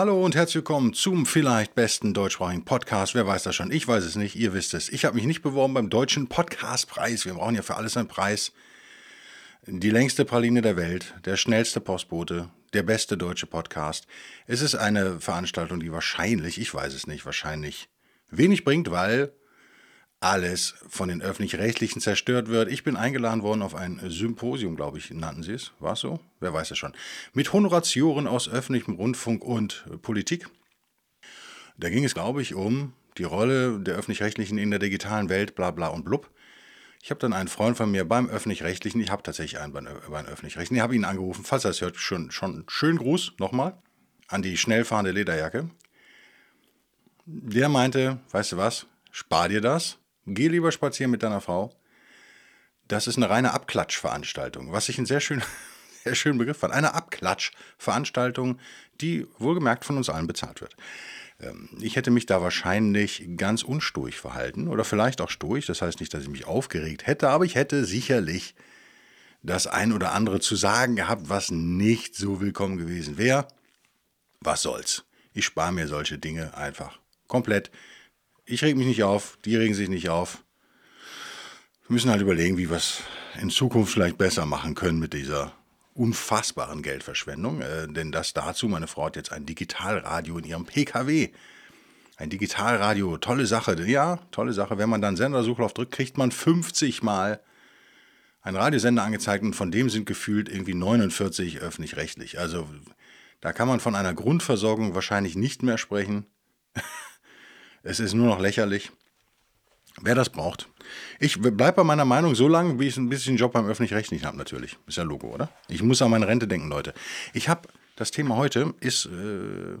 Hallo und herzlich willkommen zum vielleicht besten deutschsprachigen Podcast. Wer weiß das schon? Ich weiß es nicht, ihr wisst es. Ich habe mich nicht beworben beim Deutschen Podcastpreis. Wir brauchen ja für alles einen Preis. Die längste Praline der Welt, der schnellste Postbote, der beste deutsche Podcast. Es ist eine Veranstaltung, die wahrscheinlich, ich weiß es nicht, wahrscheinlich wenig bringt, weil alles von den öffentlich-rechtlichen zerstört wird. Ich bin eingeladen worden auf ein Symposium, glaube ich, nannten sie es. War es so? Wer weiß es schon. Mit Honoratioren aus öffentlichem Rundfunk und Politik. Da ging es, glaube ich, um die Rolle der öffentlich-rechtlichen in der digitalen Welt, bla bla und blub. Ich habe dann einen Freund von mir beim öffentlich-rechtlichen, ich habe tatsächlich einen beim, beim öffentlich-rechtlichen, ich habe ihn angerufen, falls er es hört, schon, schon schönen Gruß nochmal an die schnell fahrende Lederjacke. Der meinte, weißt du was, spar dir das, Geh lieber spazieren mit deiner Frau. Das ist eine reine Abklatschveranstaltung, was ich einen sehr schönen, sehr schönen Begriff fand. Eine Abklatschveranstaltung, die wohlgemerkt von uns allen bezahlt wird. Ähm, ich hätte mich da wahrscheinlich ganz unsturig verhalten oder vielleicht auch sturig. Das heißt nicht, dass ich mich aufgeregt hätte, aber ich hätte sicherlich das ein oder andere zu sagen gehabt, was nicht so willkommen gewesen wäre. Was soll's? Ich spare mir solche Dinge einfach komplett. Ich reg mich nicht auf, die regen sich nicht auf. Wir müssen halt überlegen, wie wir es in Zukunft vielleicht besser machen können mit dieser unfassbaren Geldverschwendung. Äh, denn das dazu, meine Frau hat jetzt ein Digitalradio in ihrem PKW. Ein Digitalradio, tolle Sache. Ja, tolle Sache. Wenn man dann Sendersuchlauf drückt, kriegt man 50 Mal einen Radiosender angezeigt und von dem sind gefühlt irgendwie 49 öffentlich-rechtlich. Also da kann man von einer Grundversorgung wahrscheinlich nicht mehr sprechen. Es ist nur noch lächerlich. Wer das braucht. Ich bleibe bei meiner Meinung so lange, wie ich ein bisschen Job beim Öffentlich-Rechtlichen habe, natürlich. Ist ja Logo, oder? Ich muss an meine Rente denken, Leute. Ich habe, das Thema heute ist, äh,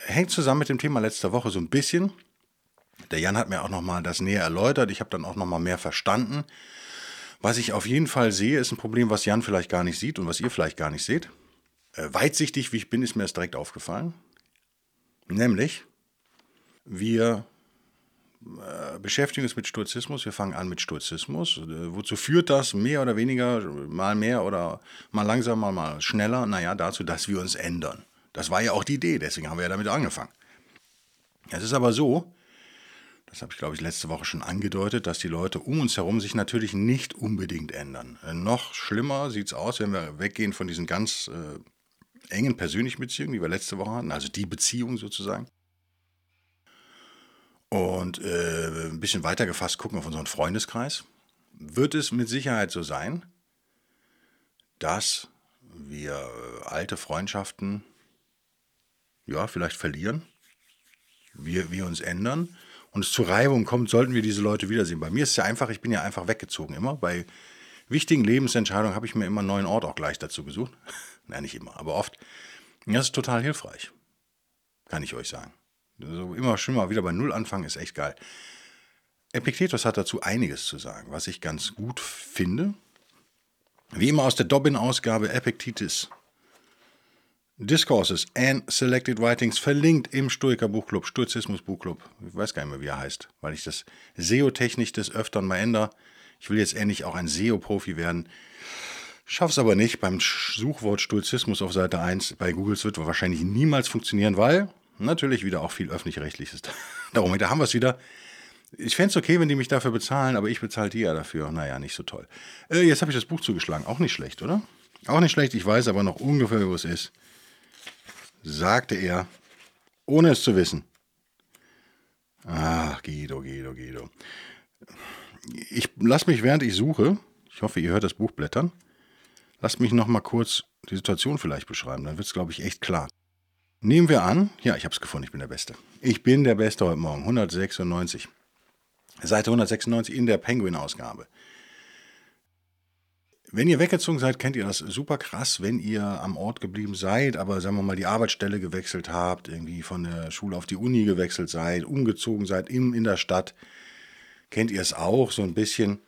hängt zusammen mit dem Thema letzter Woche so ein bisschen. Der Jan hat mir auch nochmal das näher erläutert. Ich habe dann auch nochmal mehr verstanden. Was ich auf jeden Fall sehe, ist ein Problem, was Jan vielleicht gar nicht sieht und was ihr vielleicht gar nicht seht. Äh, weitsichtig, wie ich bin, ist mir das direkt aufgefallen. Nämlich, wir äh, beschäftigen uns mit Stoizismus, wir fangen an mit Stoizismus. Äh, wozu führt das mehr oder weniger, mal mehr oder mal langsamer, mal schneller? Naja, dazu, dass wir uns ändern. Das war ja auch die Idee, deswegen haben wir ja damit angefangen. Es ist aber so, das habe ich glaube ich letzte Woche schon angedeutet, dass die Leute um uns herum sich natürlich nicht unbedingt ändern. Äh, noch schlimmer sieht es aus, wenn wir weggehen von diesen ganz äh, engen persönlichen Beziehungen, die wir letzte Woche hatten, also die Beziehung sozusagen und äh, ein bisschen weiter gefasst gucken auf unseren Freundeskreis, wird es mit Sicherheit so sein, dass wir äh, alte Freundschaften ja, vielleicht verlieren, wir, wir uns ändern und es zu Reibung kommt, sollten wir diese Leute wiedersehen. Bei mir ist es ja einfach, ich bin ja einfach weggezogen immer. Bei wichtigen Lebensentscheidungen habe ich mir immer einen neuen Ort auch gleich dazu gesucht. Nein, nicht immer, aber oft. Das ist total hilfreich, kann ich euch sagen. So immer mal wieder bei Null anfangen ist echt geil. Epiktetus hat dazu einiges zu sagen, was ich ganz gut finde. Wie immer aus der Dobbin-Ausgabe Epictetus Discourses and Selected Writings verlinkt im Stoiker Buchclub, Stoizismus Buchclub. Ich weiß gar nicht mehr, wie er heißt, weil ich das SEO-technisch des Öfteren mal ändere. Ich will jetzt endlich auch ein SEO-Profi werden. Schaff's aber nicht. Beim Suchwort Stoizismus auf Seite 1 bei Google wird wahrscheinlich niemals funktionieren, weil Natürlich wieder auch viel öffentlich-rechtliches. Darum, da haben wir es wieder. Ich fände es okay, wenn die mich dafür bezahlen, aber ich bezahle die ja dafür. Naja, nicht so toll. Äh, jetzt habe ich das Buch zugeschlagen. Auch nicht schlecht, oder? Auch nicht schlecht, ich weiß aber noch ungefähr, wo es ist. Sagte er, ohne es zu wissen. Ach, Guido, Guido, Guido. Ich lasse mich, während ich suche, ich hoffe, ihr hört das Buch blättern, lasst mich noch mal kurz die Situation vielleicht beschreiben. Dann wird es, glaube ich, echt klar. Nehmen wir an, ja, ich habe es gefunden, ich bin der Beste. Ich bin der Beste heute Morgen, 196. Seite 196 in der Penguin-Ausgabe. Wenn ihr weggezogen seid, kennt ihr das super krass, wenn ihr am Ort geblieben seid, aber sagen wir mal die Arbeitsstelle gewechselt habt, irgendwie von der Schule auf die Uni gewechselt seid, umgezogen seid in, in der Stadt, kennt ihr es auch so ein bisschen.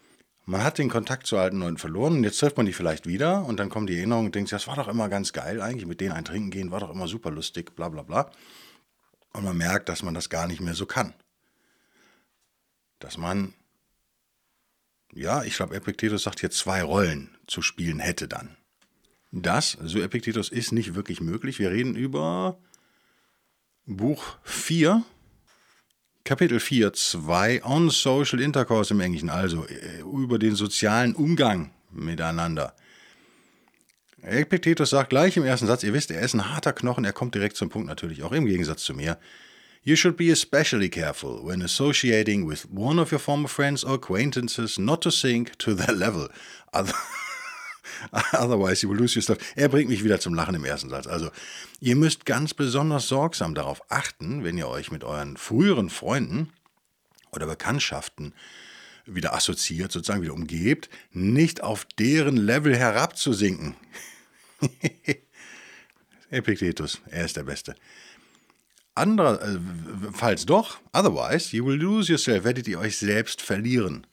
Man hat den Kontakt zu alten Leuten verloren und jetzt trifft man die vielleicht wieder und dann kommen die Erinnerungen und denkt, das war doch immer ganz geil eigentlich, mit denen ein Trinken gehen, war doch immer super lustig, bla bla bla. Und man merkt, dass man das gar nicht mehr so kann. Dass man, ja, ich glaube, Epictetus sagt hier zwei Rollen zu spielen hätte dann. Das, so Epictetus, ist nicht wirklich möglich. Wir reden über Buch 4 Kapitel 4, 2 On Social Intercourse im Englischen, also äh, über den sozialen Umgang miteinander. Epictetus sagt gleich im ersten Satz, ihr wisst, er ist ein harter Knochen, er kommt direkt zum Punkt natürlich, auch im Gegensatz zu mir. You should be especially careful when associating with one of your former friends or acquaintances not to sink to their level. Otherwise you will lose your stuff. Er bringt mich wieder zum Lachen im ersten Satz. Also, ihr müsst ganz besonders sorgsam darauf achten, wenn ihr euch mit euren früheren Freunden oder Bekanntschaften wieder assoziiert, sozusagen wieder umgebt, nicht auf deren Level herabzusinken. Epictetus, er ist der Beste. Andererfalls doch, otherwise, you will lose yourself, werdet ihr euch selbst verlieren.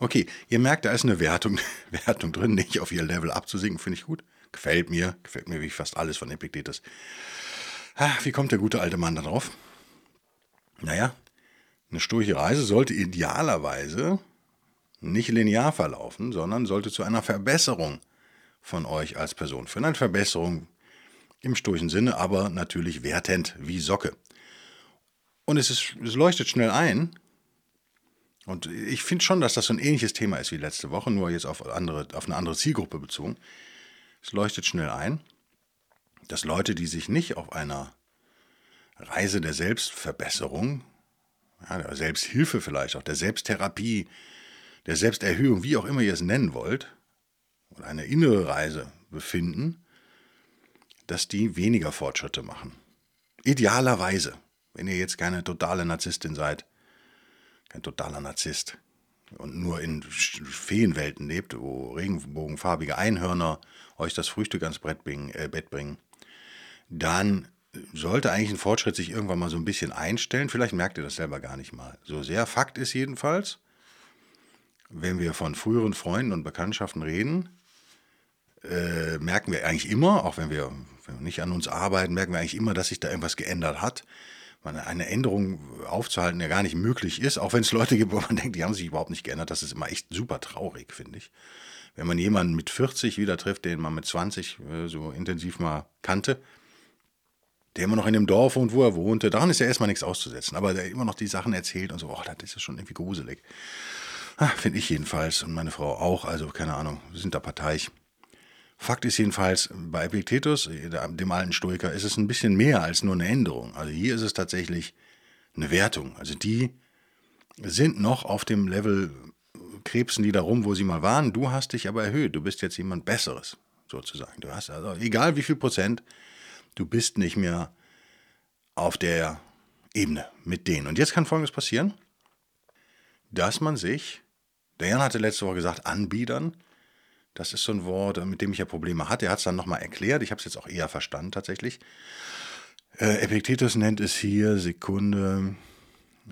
Okay, ihr merkt, da ist eine Wertung, Wertung drin, nicht auf ihr Level abzusinken, finde ich gut. Gefällt mir, gefällt mir wie fast alles von Epictetus. Ach, wie kommt der gute alte Mann da drauf? Naja, eine sturche Reise sollte idealerweise nicht linear verlaufen, sondern sollte zu einer Verbesserung von euch als Person führen. Eine Verbesserung im sturchen Sinne, aber natürlich wertend wie Socke. Und es, ist, es leuchtet schnell ein, und ich finde schon, dass das so ein ähnliches Thema ist wie letzte Woche, nur jetzt auf, andere, auf eine andere Zielgruppe bezogen. Es leuchtet schnell ein, dass Leute, die sich nicht auf einer Reise der Selbstverbesserung, ja, der Selbsthilfe vielleicht auch, der Selbsttherapie, der Selbsterhöhung, wie auch immer ihr es nennen wollt, oder eine innere Reise befinden, dass die weniger Fortschritte machen. Idealerweise, wenn ihr jetzt keine totale Narzisstin seid, kein totaler Narzisst und nur in Feenwelten lebt, wo regenbogenfarbige Einhörner euch das Frühstück ans Brett bringen, äh, Bett bringen, dann sollte eigentlich ein Fortschritt sich irgendwann mal so ein bisschen einstellen. Vielleicht merkt ihr das selber gar nicht mal. So sehr Fakt ist jedenfalls, wenn wir von früheren Freunden und Bekanntschaften reden, äh, merken wir eigentlich immer, auch wenn wir, wenn wir nicht an uns arbeiten, merken wir eigentlich immer, dass sich da irgendwas geändert hat eine Änderung aufzuhalten ja gar nicht möglich ist, auch wenn es Leute gibt, wo man denkt, die haben sich überhaupt nicht geändert. Das ist immer echt super traurig, finde ich. Wenn man jemanden mit 40 wieder trifft, den man mit 20 äh, so intensiv mal kannte, der immer noch in dem Dorf wohnt, wo er wohnte, daran ist ja erstmal nichts auszusetzen, aber der immer noch die Sachen erzählt und so, oh, das ist ja schon irgendwie gruselig. Ah, finde ich jedenfalls und meine Frau auch, also keine Ahnung, wir sind da parteiisch. Fakt ist jedenfalls, bei Epictetus, dem alten Stoiker, ist es ein bisschen mehr als nur eine Änderung. Also hier ist es tatsächlich eine Wertung. Also die sind noch auf dem Level, krebsen die da rum, wo sie mal waren. Du hast dich aber erhöht. Du bist jetzt jemand Besseres, sozusagen. Du hast also, egal wie viel Prozent, du bist nicht mehr auf der Ebene mit denen. Und jetzt kann Folgendes passieren, dass man sich, der Jan hatte letzte Woche gesagt, anbiedern, das ist so ein Wort, mit dem ich ja Probleme hatte. Er hat es dann nochmal erklärt. Ich habe es jetzt auch eher verstanden tatsächlich. Äh, Epictetus nennt es hier, Sekunde.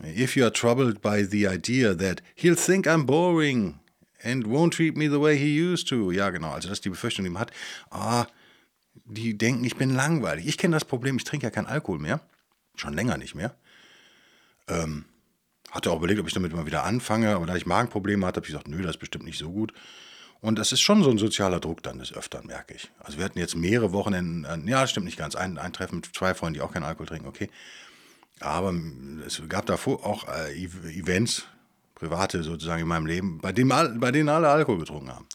If you are troubled by the idea that he'll think I'm boring and won't treat me the way he used to. Ja, genau. Also, das ist die Befürchtung, die man hat. Ah, die denken, ich bin langweilig. Ich kenne das Problem, ich trinke ja keinen Alkohol mehr. Schon länger nicht mehr. Ähm, hatte auch überlegt, ob ich damit mal wieder anfange, aber da ich Magenprobleme hatte, habe ich gesagt, nö, das ist bestimmt nicht so gut. Und das ist schon so ein sozialer Druck dann des Öfteren, merke ich. Also wir hatten jetzt mehrere Wochenenden, äh, ja, stimmt nicht ganz, ein, ein Treffen mit zwei Freunden, die auch keinen Alkohol trinken, okay. Aber es gab davor auch äh, Events, private sozusagen in meinem Leben, bei denen, bei denen alle Alkohol getrunken haben.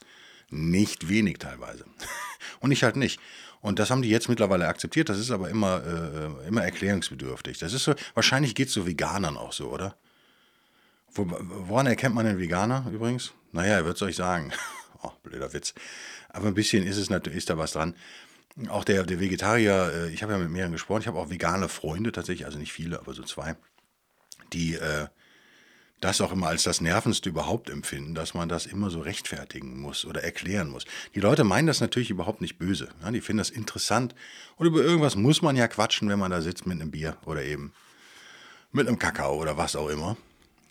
Nicht wenig teilweise. Und ich halt nicht. Und das haben die jetzt mittlerweile akzeptiert. Das ist aber immer, äh, immer erklärungsbedürftig. Das ist so, wahrscheinlich geht es so Veganern auch so, oder? Wo, woran erkennt man einen Veganer übrigens? Naja, er wird es euch sagen. Oh, blöder Witz. Aber ein bisschen ist es natürlich, ist da was dran. Auch der, der Vegetarier, äh, ich habe ja mit mehreren gesprochen, ich habe auch vegane Freunde tatsächlich, also nicht viele, aber so zwei, die, äh, das auch immer als das Nervendste überhaupt empfinden, dass man das immer so rechtfertigen muss oder erklären muss. Die Leute meinen das natürlich überhaupt nicht böse. Ja, die finden das interessant. Und über irgendwas muss man ja quatschen, wenn man da sitzt mit einem Bier oder eben mit einem Kakao oder was auch immer.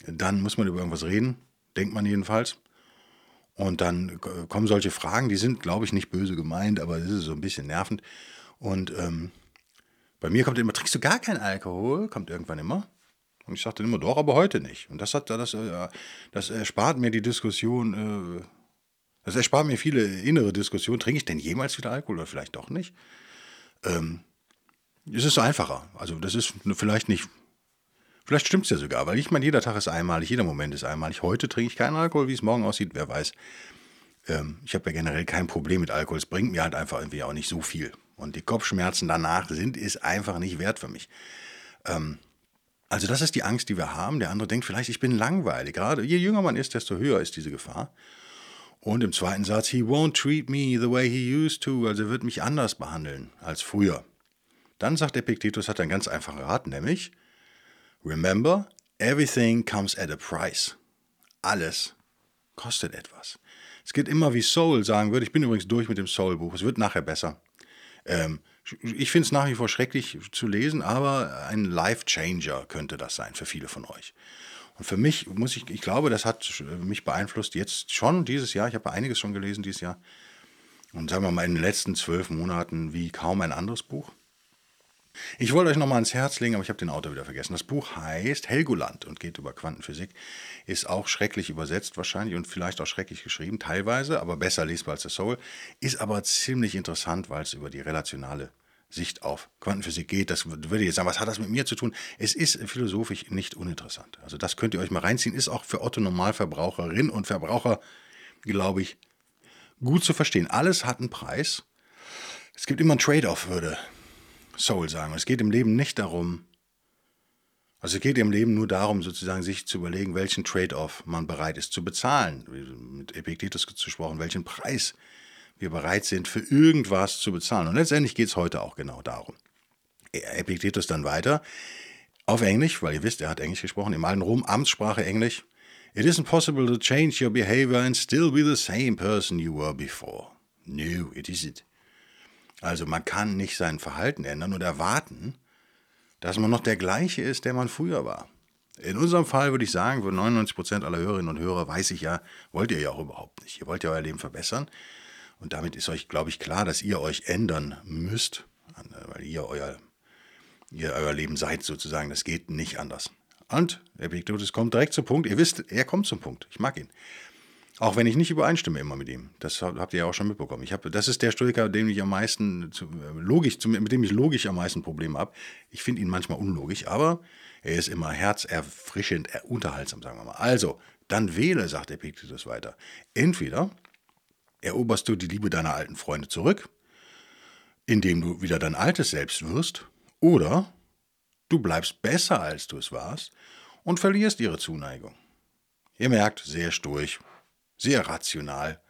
Dann muss man über irgendwas reden, denkt man jedenfalls. Und dann kommen solche Fragen, die sind, glaube ich, nicht böse gemeint, aber es ist so ein bisschen nervend. Und ähm, bei mir kommt immer, trinkst du gar keinen Alkohol? Kommt irgendwann immer. Und ich sagte immer, doch, aber heute nicht. Und das hat das, äh, das erspart mir die Diskussion, äh, das erspart mir viele innere Diskussionen. Trinke ich denn jemals wieder Alkohol oder vielleicht doch nicht? Ähm, es ist einfacher. Also das ist vielleicht nicht, vielleicht stimmt es ja sogar, weil ich meine, jeder Tag ist einmalig, jeder Moment ist einmalig. Heute trinke ich keinen Alkohol, wie es morgen aussieht, wer weiß. Ähm, ich habe ja generell kein Problem mit Alkohol. Es bringt mir halt einfach irgendwie auch nicht so viel. Und die Kopfschmerzen danach sind es einfach nicht wert für mich. Ähm, also das ist die Angst, die wir haben. Der andere denkt vielleicht, ich bin langweilig. Gerade je jünger man ist, desto höher ist diese Gefahr. Und im zweiten Satz, he won't treat me the way he used to, also er wird mich anders behandeln als früher. Dann sagt Epictetus, hat einen ganz einfachen Rat, nämlich, remember, everything comes at a price. Alles kostet etwas. Es geht immer, wie Soul sagen würde, ich bin übrigens durch mit dem Soul-Buch, es wird nachher besser. Ähm, ich finde es nach wie vor schrecklich zu lesen, aber ein Life-Changer könnte das sein für viele von euch. Und für mich muss ich, ich glaube, das hat mich beeinflusst jetzt schon dieses Jahr. Ich habe einiges schon gelesen dieses Jahr. Und sagen wir mal in den letzten zwölf Monaten wie kaum ein anderes Buch. Ich wollte euch nochmal ans Herz legen, aber ich habe den Autor wieder vergessen. Das Buch heißt Helgoland und geht über Quantenphysik. Ist auch schrecklich übersetzt wahrscheinlich und vielleicht auch schrecklich geschrieben, teilweise, aber besser lesbar als der Soul. Ist aber ziemlich interessant, weil es über die relationale Sicht auf Quantenphysik geht. Das würde ich jetzt sagen, was hat das mit mir zu tun? Es ist philosophisch nicht uninteressant. Also das könnt ihr euch mal reinziehen. Ist auch für Otto Normalverbraucherinnen und Verbraucher, glaube ich, gut zu verstehen. Alles hat einen Preis. Es gibt immer einen Trade-off, würde Soul sagen. Es geht im Leben nicht darum, also es geht im Leben nur darum, sozusagen sich zu überlegen, welchen Trade-off man bereit ist zu bezahlen. Mit Epictetus gesprochen, welchen Preis wir bereit sind, für irgendwas zu bezahlen. Und letztendlich geht es heute auch genau darum. Epictetus dann weiter auf Englisch, weil ihr wisst, er hat Englisch gesprochen, im alten Rom, Amtssprache Englisch. It isn't possible to change your behavior and still be the same person you were before. No, it isn't. Also man kann nicht sein Verhalten ändern und erwarten, dass man noch der gleiche ist, der man früher war. In unserem Fall würde ich sagen, für 99% aller Hörerinnen und Hörer weiß ich ja, wollt ihr ja auch überhaupt nicht. Ihr wollt ja euer Leben verbessern. Und damit ist euch, glaube ich, klar, dass ihr euch ändern müsst, weil ihr euer, ihr euer Leben seid sozusagen. Das geht nicht anders. Und Epictetus kommt direkt zum Punkt. Ihr wisst, er kommt zum Punkt. Ich mag ihn. Auch wenn ich nicht übereinstimme immer mit ihm. Das habt ihr ja auch schon mitbekommen. Ich hab, das ist der Stoiker, dem ich am meisten, logisch, mit dem ich logisch am meisten Probleme habe. Ich finde ihn manchmal unlogisch, aber er ist immer herzerfrischend, unterhaltsam, sagen wir mal. Also, dann wähle, sagt Epictetus weiter. Entweder eroberst du die Liebe deiner alten Freunde zurück, indem du wieder dein altes Selbst wirst, oder du bleibst besser, als du es warst und verlierst ihre Zuneigung. Ihr merkt, sehr stoisch, sehr rational.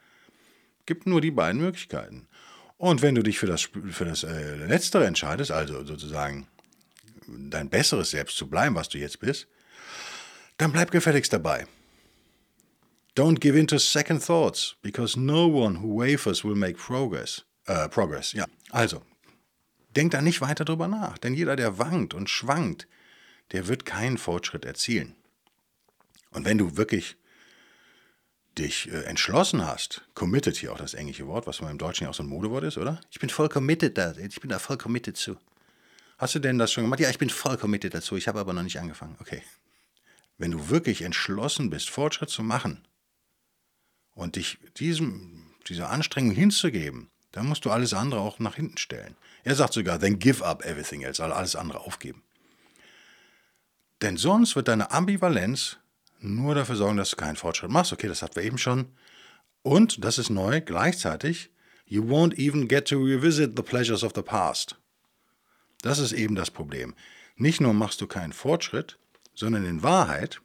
Gibt nur die beiden Möglichkeiten. Und wenn du dich für das, für das äh, Letztere entscheidest, also sozusagen dein besseres Selbst zu bleiben, was du jetzt bist, dann bleib gefälligst dabei. Don't give in to second thoughts, because no one who wavers will make progress. Äh, progress, ja. Also, denk da nicht weiter drüber nach, denn jeder, der wankt und schwankt, der wird keinen Fortschritt erzielen. Und wenn du wirklich dich äh, entschlossen hast, committed hier auch das englische Wort, was im Deutschen ja auch so ein Modewort ist, oder? Ich bin voll committed da, ich bin da voll committed zu. Hast du denn das schon gemacht? Ja, ich bin voll committed dazu, ich habe aber noch nicht angefangen. Okay. Wenn du wirklich entschlossen bist, Fortschritt zu machen und dich diesem, dieser Anstrengung hinzugeben, dann musst du alles andere auch nach hinten stellen. Er sagt sogar, then give up everything else, also alles andere aufgeben. Denn sonst wird deine Ambivalenz nur dafür sorgen, dass du keinen Fortschritt machst. Okay, das hatten wir eben schon. Und, das ist neu, gleichzeitig, you won't even get to revisit the pleasures of the past. Das ist eben das Problem. Nicht nur machst du keinen Fortschritt, sondern in Wahrheit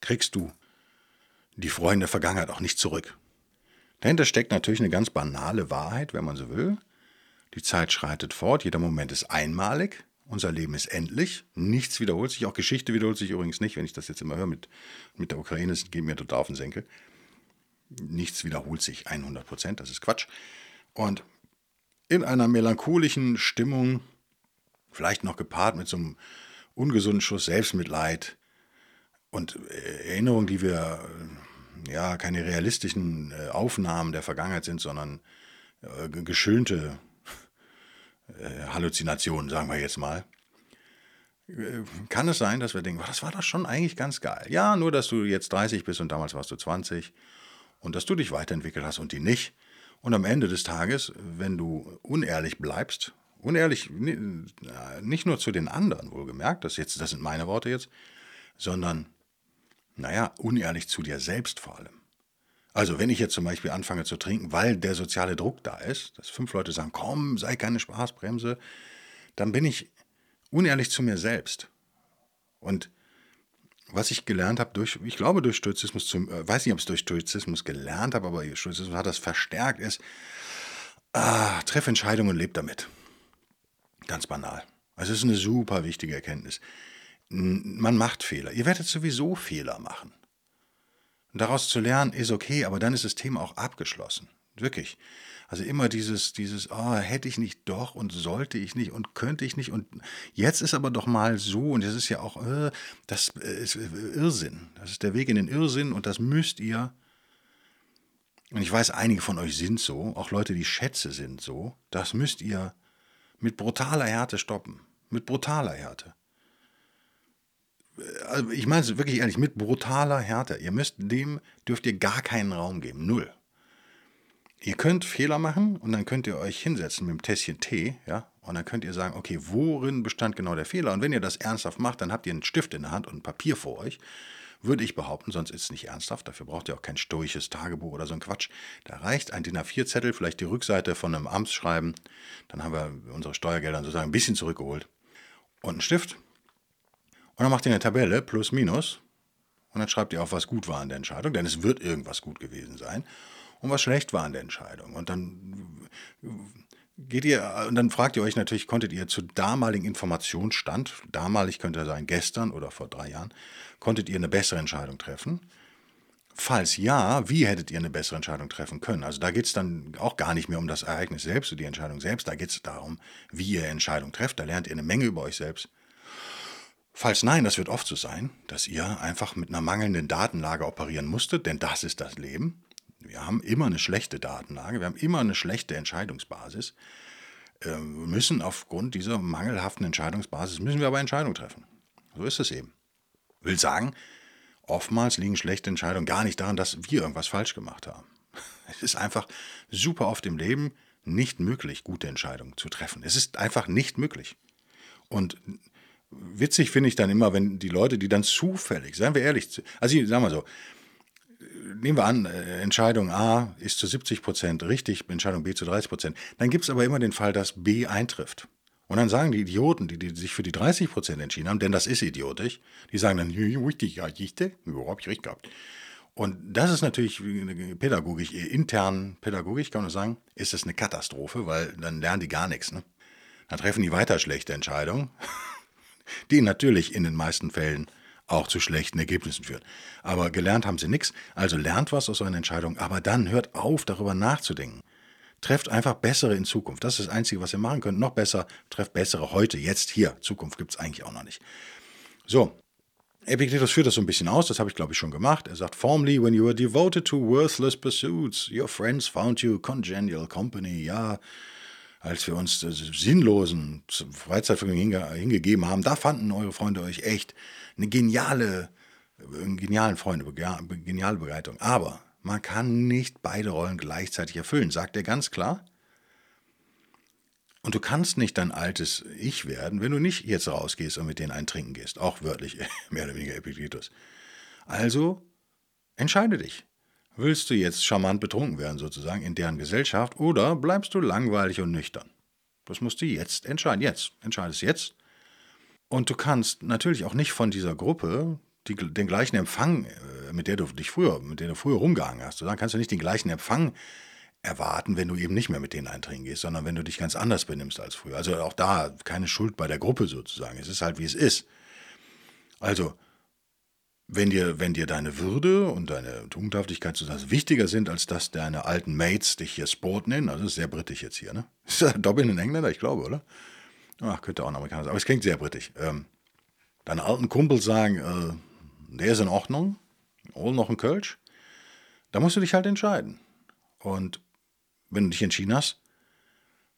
kriegst du die Freunde der Vergangenheit auch nicht zurück. Dahinter steckt natürlich eine ganz banale Wahrheit, wenn man so will. Die Zeit schreitet fort, jeder Moment ist einmalig Unser Leben ist endlich. Nichts wiederholt sich. Auch Geschichte wiederholt sich übrigens nicht. Wenn ich das jetzt immer höre mit, mit der Ukraine, das geht mir total auf den Senkel. Nichts wiederholt sich 100 Prozent. Das ist Quatsch. Und in einer melancholischen Stimmung, vielleicht noch gepaart mit so einem ungesunden Schuss Selbstmitleid und Erinnerungen, die wir ja keine realistischen äh, Aufnahmen der Vergangenheit sind, sondern äh, geschönte äh, Halluzinationen, sagen wir jetzt mal. Äh, kann es sein, dass wir denken, das war doch schon eigentlich ganz geil. Ja, nur dass du jetzt 30 bist und damals warst du 20 und dass du dich weiterentwickelt hast und die nicht. Und am Ende des Tages, wenn du unehrlich bleibst, unehrlich nicht nur zu den anderen, wohlgemerkt, das, jetzt, das sind meine Worte jetzt, sondern, naja, unehrlich zu dir selbst vor allem. Also wenn ich jetzt zum Beispiel anfange zu trinken, weil der soziale Druck da ist, dass fünf Leute sagen, komm, sei keine Spaßbremse, dann bin ich unehrlich zu mir selbst. Und was ich gelernt habe durch, ich glaube durch Stoizismus, zum, äh, weiß nicht, ob es durch Stoizismus gelernt habe, aber Stoizismus hat das verstärkt, ist, ah, treff Entscheidungen und leb damit. Ganz banal. Also es ist eine super wichtige Erkenntnis. Man macht Fehler. Ihr werdet sowieso Fehler machen. Und daraus zu lernen ist okay, aber dann ist das Thema auch abgeschlossen. Wirklich. Also immer dieses, dieses, oh, hätte ich nicht doch und sollte ich nicht und könnte ich nicht und jetzt ist aber doch mal so und das ist ja auch, äh, das ist Irrsinn. Das ist der Weg in den Irrsinn und das müsst ihr, und ich weiß, einige von euch sind so, auch Leute, die Schätze sind so, das müsst ihr mit brutaler Härte stoppen. Mit brutaler Härte also ich meine es wirklich ehrlich, mit brutaler Härte. Ihr müsst dem, dürft ihr gar keinen Raum geben. Null. Ihr könnt Fehler machen und dann könnt ihr euch hinsetzen mit dem Tässchen Tee, ja, und dann könnt ihr sagen, okay, worin bestand genau der Fehler? Und wenn ihr das ernsthaft macht, dann habt ihr einen Stift in der Hand und ein Papier vor euch. Würde ich behaupten, sonst ist es nicht ernsthaft. Dafür braucht ihr auch kein stoisches Tagebuch oder so ein Quatsch. Da reicht ein DIN A4-Zettel, vielleicht die Rückseite von einem Amtsschreiben. Dann haben wir unsere Steuergelder sozusagen ein bisschen zurückgeholt. Und ein Stift, und dann macht ihr eine Tabelle, plus, minus. Und dann schreibt ihr auf, was gut war an der Entscheidung, denn es wird irgendwas gut gewesen sein. Und was schlecht war an der Entscheidung. Und dann geht ihr, und dann fragt ihr euch natürlich, konntet ihr zu damaligen Informationsstand, damalig könnte sein gestern oder vor drei Jahren, konntet ihr eine bessere Entscheidung treffen? Falls ja, wie hättet ihr eine bessere Entscheidung treffen können? Also da geht es dann auch gar nicht mehr um das Ereignis selbst die Entscheidung selbst, da geht es darum, wie ihr Entscheidungen trefft. Da lernt ihr eine Menge über euch selbst. Falls nein, das wird oft so sein, dass ihr einfach mit einer mangelnden Datenlage operieren musstet, denn das ist das Leben. Wir haben immer eine schlechte Datenlage, wir haben immer eine schlechte Entscheidungsbasis. Wir ähm, müssen aufgrund dieser mangelhaften Entscheidungsbasis, müssen wir aber Entscheidungen treffen. So ist es eben. Will sagen, oftmals liegen schlechte Entscheidungen gar nicht daran, dass wir irgendwas falsch gemacht haben. Es ist einfach super oft im Leben nicht möglich, gute Entscheidungen zu treffen. Es ist einfach nicht möglich. Und witzig finde ich dann immer, wenn die Leute, die dann zufällig, seien wir ehrlich, also ich sag mal so, nehmen wir an, äh, Entscheidung A ist zu 70 Prozent richtig, Entscheidung B zu 30 Prozent, dann gibt es aber immer den Fall, dass B eintrifft. Und dann sagen die Idioten, die, die sich für die 30 Prozent entschieden haben, denn das ist idiotisch, die sagen dann, richtig, ja, ich, ja, hab ich recht gehabt. Und das ist natürlich pädagogisch, intern pädagogisch kann man sagen, ist das eine Katastrophe, weil dann lernen die gar nichts. Ne? Dann treffen die weiter schlechte Entscheidungen die natürlich in den meisten Fällen auch zu schlechten Ergebnissen führen. Aber gelernt haben sie nichts, also lernt was aus euren Entscheidungen, aber dann hört auf, darüber nachzudenken. Trefft einfach bessere in Zukunft. Das ist das Einzige, was ihr machen könnt. Noch besser, trefft bessere heute, jetzt, hier. Zukunft gibt es eigentlich auch noch nicht. So, Epictetus führt das so ein bisschen aus, das habe ich glaube ich schon gemacht. Er sagt, Formerly, when you were devoted to worthless pursuits, your friends found you congenial company. Ja, als wir uns sinnlosen Freizeitvergnügen hingegeben haben, da fanden eure Freunde euch echt eine geniale, einen genialen Freunde, geniale Begleitung. Aber man kann nicht beide Rollen gleichzeitig erfüllen, sagt er ganz klar. Und du kannst nicht dein altes Ich werden, wenn du nicht jetzt rausgehst und mit denen eintrinken gehst. Auch wörtlich, mehr oder weniger Epiktetus. Also entscheide dich. Willst du jetzt charmant betrunken werden, sozusagen, in deren Gesellschaft, oder bleibst du langweilig und nüchtern? Das musst du jetzt entscheiden. Jetzt. Entscheidest jetzt. Und du kannst natürlich auch nicht von dieser Gruppe die, den gleichen Empfang, äh, mit der du dich früher, mit der du früher rumgehangen hast, dann kannst du nicht den gleichen Empfang erwarten, wenn du eben nicht mehr mit denen eintrinken gehst, sondern wenn du dich ganz anders benimmst als früher. Also auch da keine Schuld bei der Gruppe sozusagen. Es ist halt, wie es ist. Also, wenn dir, wenn dir deine Würde und deine Tugendhaftigkeit sozusagen wichtiger sind, als dass deine alten Mates dich hier Sport nennen, also das ist sehr britisch jetzt hier, ne? Ist das Dobbin ein Engländer? Ich glaube, oder? Ach, könnte auch ein Amerikaner sein, aber es klingt sehr britisch. Ähm, deine alten Kumpels sagen, äh, der ist in Ordnung, hol noch ein Kölsch. Da musst du dich halt entscheiden. Und wenn du dich entschieden hast,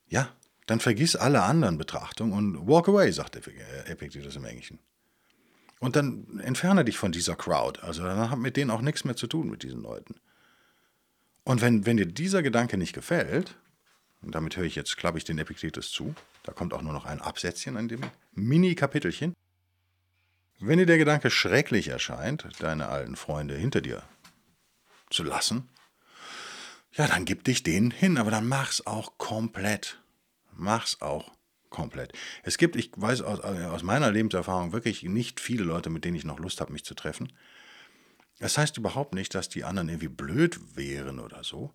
ja, dann vergiss alle anderen Betrachtungen und walk away, sagt Epictetus im Englischen. Und dann entferne dich von dieser Crowd. Also dann hat mit denen auch nichts mehr zu tun, mit diesen Leuten. Und wenn, wenn dir dieser Gedanke nicht gefällt, und damit höre ich jetzt, klappe ich den Epiktetus zu, da kommt auch nur noch ein Absätzchen an dem Mini-Kapitelchen. Wenn dir der Gedanke schrecklich erscheint, deine alten Freunde hinter dir zu lassen, ja, dann gib dich denen hin, aber dann mach's auch komplett. Mach's auch komplett. Es gibt, ich weiß aus, äh, aus meiner Lebenserfahrung wirklich nicht viele Leute, mit denen ich noch Lust habe, mich zu treffen. Das heißt überhaupt nicht, dass die anderen irgendwie blöd wären oder so.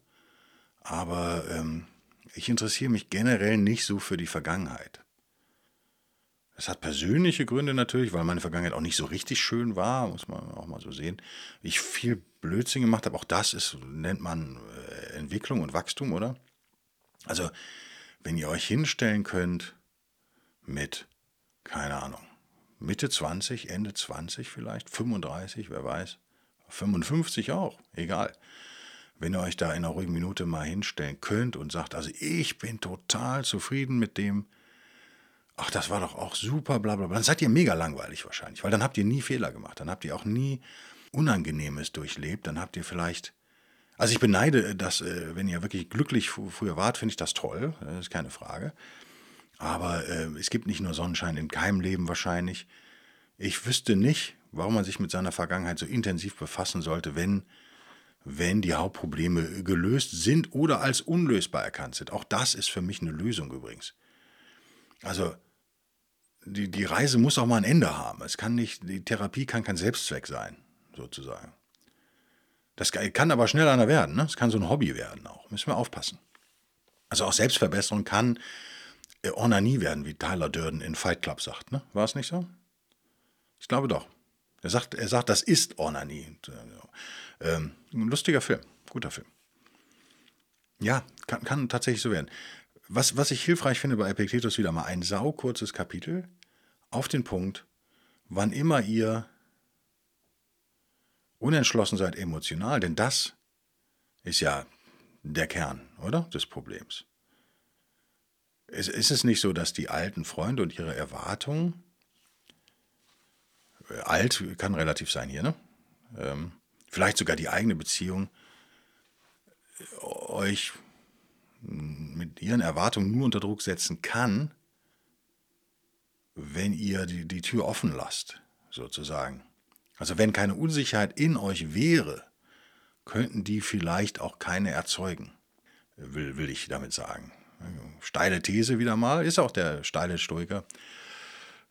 Aber ähm, ich interessiere mich generell nicht so für die Vergangenheit. Es hat persönliche Gründe natürlich, weil meine Vergangenheit auch nicht so richtig schön war, muss man auch mal so sehen. Ich viel Blödsinn gemacht habe, auch das ist, nennt man äh, Entwicklung und Wachstum, oder? Also, wenn ihr euch hinstellen könnt mit, keine Ahnung, Mitte 20, Ende 20 vielleicht, 35, wer weiß, 55 auch, egal. Wenn ihr euch da in einer ruhigen Minute mal hinstellen könnt und sagt, also ich bin total zufrieden mit dem, ach, das war doch auch super, bla bla bla, dann seid ihr mega langweilig wahrscheinlich, weil dann habt ihr nie Fehler gemacht, dann habt ihr auch nie Unangenehmes durchlebt, dann habt ihr vielleicht, also ich beneide das, äh, wenn ihr wirklich glücklich früher wart, finde ich das toll, das ist keine Frage. Aber äh, es gibt nicht nur Sonnenschein in keinem Leben wahrscheinlich. Ich wüsste nicht, warum man sich mit seiner Vergangenheit so intensiv befassen sollte, wenn, wenn die Hauptprobleme gelöst sind oder als unlösbar erkannt sind. Auch das ist für mich eine Lösung übrigens. Also die, die Reise muss auch mal ein Ende haben. Es kann nicht, die Therapie kann kein Selbstzweck sein, sozusagen. Das kann aber schnell einer werden. Ne? Kann so ein Hobby werden auch. Müssen wir aufpassen. Also auch Selbstverbesserung kann Ornanie werden, wie Tyler Durden in Fight Club sagt. Ne? War es nicht so? Ich glaube doch. Er sagt, er sagt das ist Ornanie. Äh, ähm, ein lustiger Film, guter Film. Ja, kann, kann tatsächlich so werden. Was, was ich hilfreich finde bei Epictetus wieder mal ein saukurzes Kapitel auf den Punkt, wann immer ihr unentschlossen seid emotional, denn das ist ja der Kern, oder? Des Problems. Ist, ist es nicht so, dass die alten Freunde und ihre Erwartungen, äh, alt kann relativ sein hier, ne? Ähm, vielleicht sogar die eigene Beziehung, äh, euch mit ihren Erwartungen nur unter Druck setzen kann, wenn ihr die, die Tür offen lasst, sozusagen. Also wenn keine Unsicherheit in euch wäre, könnten die vielleicht auch keine erzeugen, will, will ich damit sagen. Steile These wieder mal, ist auch der steile Stoiker.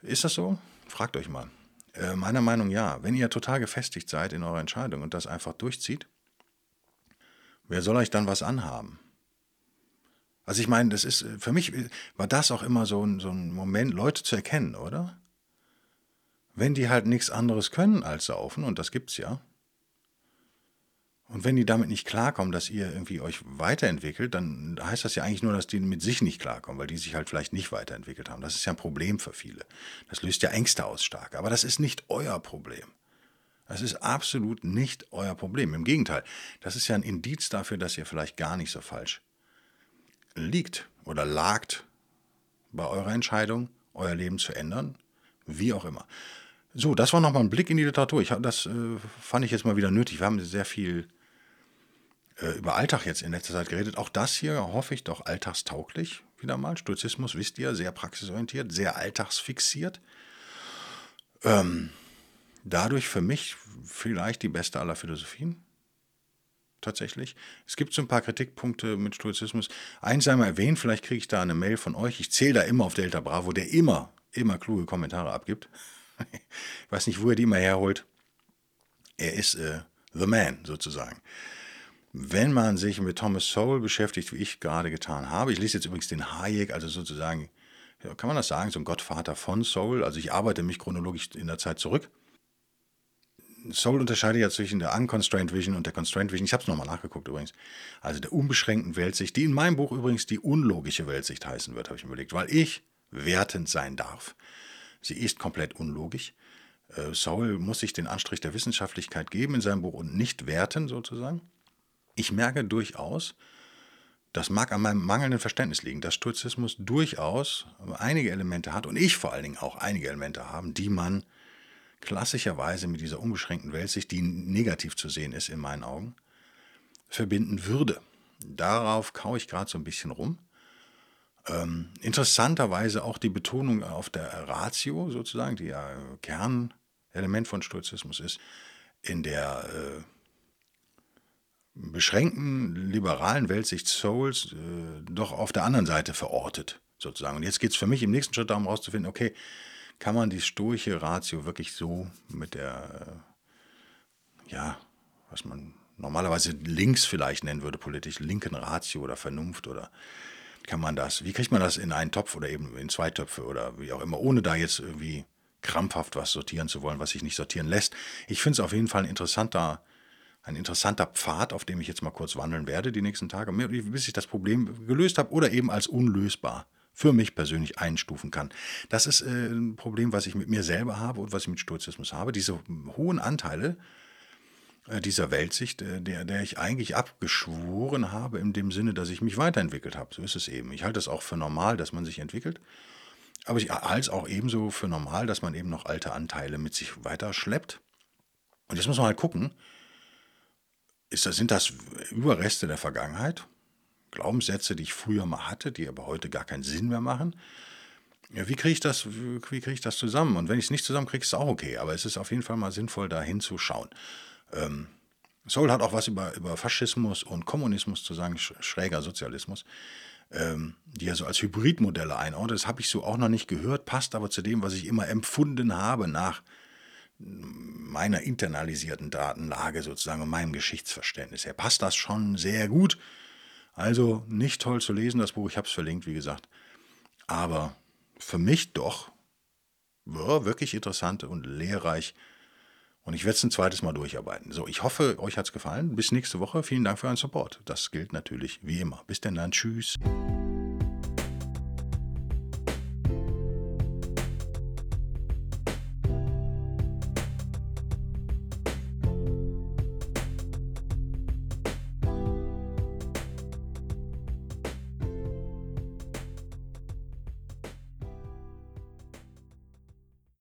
Ist das so? Fragt euch mal. Äh, meiner Meinung ja. Wenn ihr total gefestigt seid in eurer Entscheidung und das einfach durchzieht, wer soll euch dann was anhaben? Also ich meine, das ist, für mich war das auch immer so ein, so ein Moment, Leute zu erkennen, oder? Wenn die halt nichts anderes können als saufen, und das gibt's ja, und wenn die damit nicht klarkommen, dass ihr irgendwie euch weiterentwickelt, dann heißt das ja eigentlich nur, dass die mit sich nicht klarkommen, weil die sich halt vielleicht nicht weiterentwickelt haben. Das ist ja ein Problem für viele. Das löst ja Ängste aus stark. Aber das ist nicht euer Problem. Das ist absolut nicht euer Problem. Im Gegenteil, das ist ja ein Indiz dafür, dass ihr vielleicht gar nicht so falsch liegt oder lagt bei eurer Entscheidung, euer Leben zu ändern, wie auch immer. So, das war nochmal ein Blick in die Literatur. Ich, das äh, fand ich jetzt mal wieder nötig. Wir haben sehr viel über Alltag jetzt in letzter Zeit geredet. Auch das hier hoffe ich doch alltagstauglich wieder mal. Stoizismus, wisst ihr, sehr praxisorientiert, sehr alltagsfixiert. Ähm, dadurch für mich vielleicht die beste aller Philosophien. Tatsächlich. Es gibt so ein paar Kritikpunkte mit Stoizismus. Eins einmal erwähnt, vielleicht kriege ich da eine Mail von euch. Ich zähle da immer auf Delta Bravo, der immer, immer kluge Kommentare abgibt. ich weiß nicht, wo er die immer herholt. Er ist äh, the man sozusagen. Wenn man sich mit Thomas Sowell beschäftigt, wie ich gerade getan habe, ich lese jetzt übrigens den Hayek, also sozusagen, kann man das sagen, so ein Gottvater von Sowell, also ich arbeite mich chronologisch in der Zeit zurück. Soul unterscheidet ja zwischen der Unconstrained Vision und der Constrained Vision. Ich habe es nochmal nachgeguckt übrigens. Also der unbeschränkten Weltsicht, die in meinem Buch übrigens die unlogische Weltsicht heißen wird, habe ich mir überlegt, weil ich wertend sein darf. Sie ist komplett unlogisch. Äh, Saul muss sich den Anstrich der Wissenschaftlichkeit geben in seinem Buch und nicht werten sozusagen. Ich merke durchaus, das mag an meinem mangelnden Verständnis liegen, dass Stoizismus durchaus einige Elemente hat und ich vor allen Dingen auch einige Elemente haben, die man klassischerweise mit dieser unbeschränkten Weltsicht, die negativ zu sehen ist in meinen Augen, verbinden würde. Darauf kaue ich gerade so ein bisschen rum. Ähm, interessanterweise auch die Betonung auf der Ratio sozusagen, die ja Kernelement von Stoizismus ist, in der äh, beschränkten liberalen Weltsicht Souls äh, doch auf der anderen Seite verortet sozusagen. Und jetzt geht es für mich im nächsten Schritt darum herauszufinden, okay, kann man die stoische Ratio wirklich so mit der, äh, ja, was man normalerweise links vielleicht nennen würde, politisch, linken Ratio oder Vernunft oder kann man das, wie kriegt man das in einen Topf oder eben in zwei Töpfe oder wie auch immer, ohne da jetzt irgendwie krampfhaft was sortieren zu wollen, was sich nicht sortieren lässt. Ich finde es auf jeden Fall ein interessanter, ein interessanter Pfad, auf dem ich jetzt mal kurz wandeln werde die nächsten Tage, bis ich das Problem gelöst habe oder eben als unlösbar für mich persönlich einstufen kann. Das ist äh, ein Problem, was ich mit mir selber habe und was ich mit Stoizismus habe. Diese hohen Anteile äh, dieser Weltsicht, äh, der, der ich eigentlich abgeschworen habe, in dem Sinne, dass ich mich weiterentwickelt habe. So ist es eben. Ich halte es auch für normal, dass man sich entwickelt. Aber ich halte es auch ebenso für normal, dass man eben noch alte Anteile mit sich weiter schleppt. Und jetzt muss man halt gucken, ist das, sind das Überreste der Vergangenheit? Glaubenssätze, die ich früher mal hatte, die aber heute gar keinen Sinn mehr machen. Ja, wie kriege ich, das, wie krieg ich das zusammen? Und wenn ich es nicht zusammenkriege, ist es auch okay. Aber es ist auf jeden Fall mal sinnvoll, da hinzuschauen. Ähm, Soul hat auch was über, über Faschismus und Kommunismus zu sagen, schräger Sozialismus, ähm, die er so als Hybridmodelle einordnet. Das habe ich so auch noch nicht gehört, passt aber zu dem, was ich immer empfunden habe nach meiner internalisierten Datenlage sozusagen und meinem Geschichtsverständnis. Er passt das schon sehr gut also nicht toll zu lesen, das Buch, ich habe es verlinkt, wie gesagt. Aber für mich doch ja, wirklich interessant und lehrreich. Und ich werde es ein zweites Mal durcharbeiten. So, ich hoffe, euch hat es gefallen. Bis nächste Woche. Vielen Dank für euren Support. Das gilt natürlich wie immer. Bis denn dann. Tschüss.